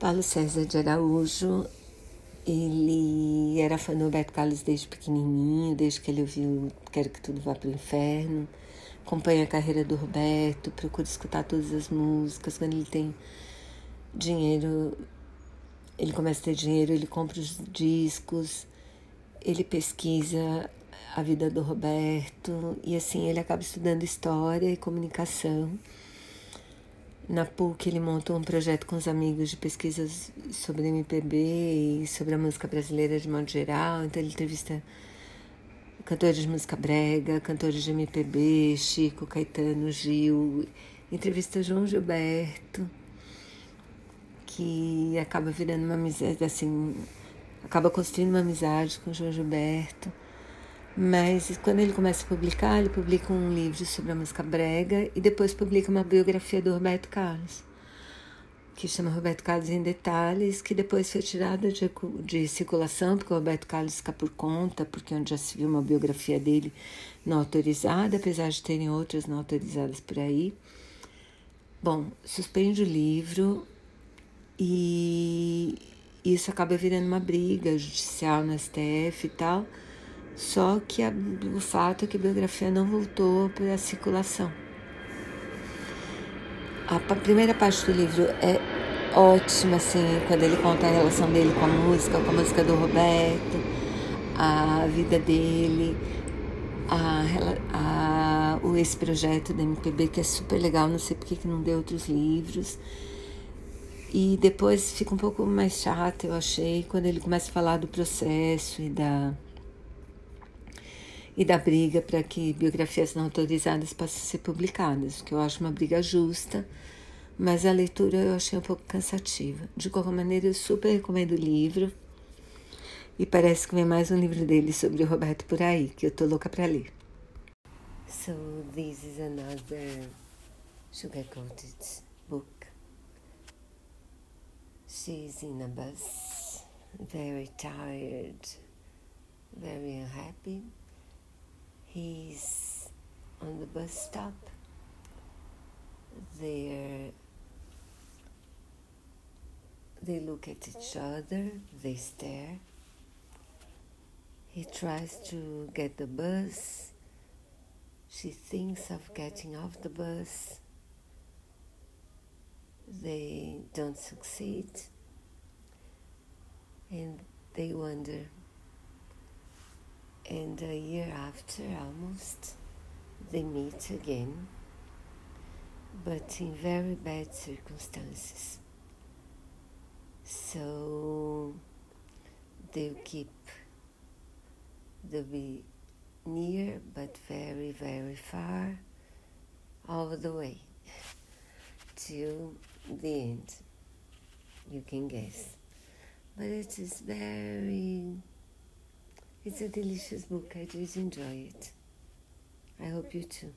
Paulo César de Araújo, ele era fã do Roberto Carlos desde pequenininho, desde que ele ouviu Quero que Tudo Vá para o Inferno. Acompanha a carreira do Roberto, procura escutar todas as músicas. Quando ele tem dinheiro, ele começa a ter dinheiro, ele compra os discos, ele pesquisa a vida do Roberto e assim ele acaba estudando história e comunicação. Na PUC ele montou um projeto com os amigos de pesquisas sobre MPB e sobre a música brasileira de modo geral. Então ele entrevista cantores de música brega, cantores de MPB, Chico, Caetano, Gil, entrevista João Gilberto, que acaba virando uma amizade, assim, acaba construindo uma amizade com João Gilberto. Mas quando ele começa a publicar, ele publica um livro sobre a música brega e depois publica uma biografia do Roberto Carlos, que chama Roberto Carlos em Detalhes, que depois foi tirada de, de circulação, porque o Roberto Carlos fica por conta, porque onde já se viu uma biografia dele não autorizada, apesar de terem outras não autorizadas por aí. Bom, suspende o livro e isso acaba virando uma briga judicial no STF e tal. Só que a, o fato é que a biografia não voltou para a circulação. A, primeira parte do livro é ótima, assim, quando ele conta a relação dele com a música, com a música do Roberto, a vida dele, a, a, o, esse projeto da MPB que é super legal, não sei porque que não deu outros livros. E depois fica um pouco mais chato, eu achei, quando ele começa a falar do processo e da e da briga para que biografias não autorizadas possam ser publicadas, que eu acho uma briga justa, mas a leitura eu achei um pouco cansativa. De qualquer maneira, eu super recomendo o livro e parece que vem mais um livro dele sobre o Roberto por aí, que eu tô louca para ler. So this is another sugar-coated book. She's in a bus, very tired, very unhappy. He's on the bus stop. They're, they look at each other, they stare. He tries to get the bus. She thinks of getting off the bus. They don't succeed. And they wonder and a year after, almost, they meet again, but in very bad circumstances. So they'll keep, they'll be near but very, very far all the way till the end. You can guess. But it is very It's a delicious book. I did enjoy it. I hope you too.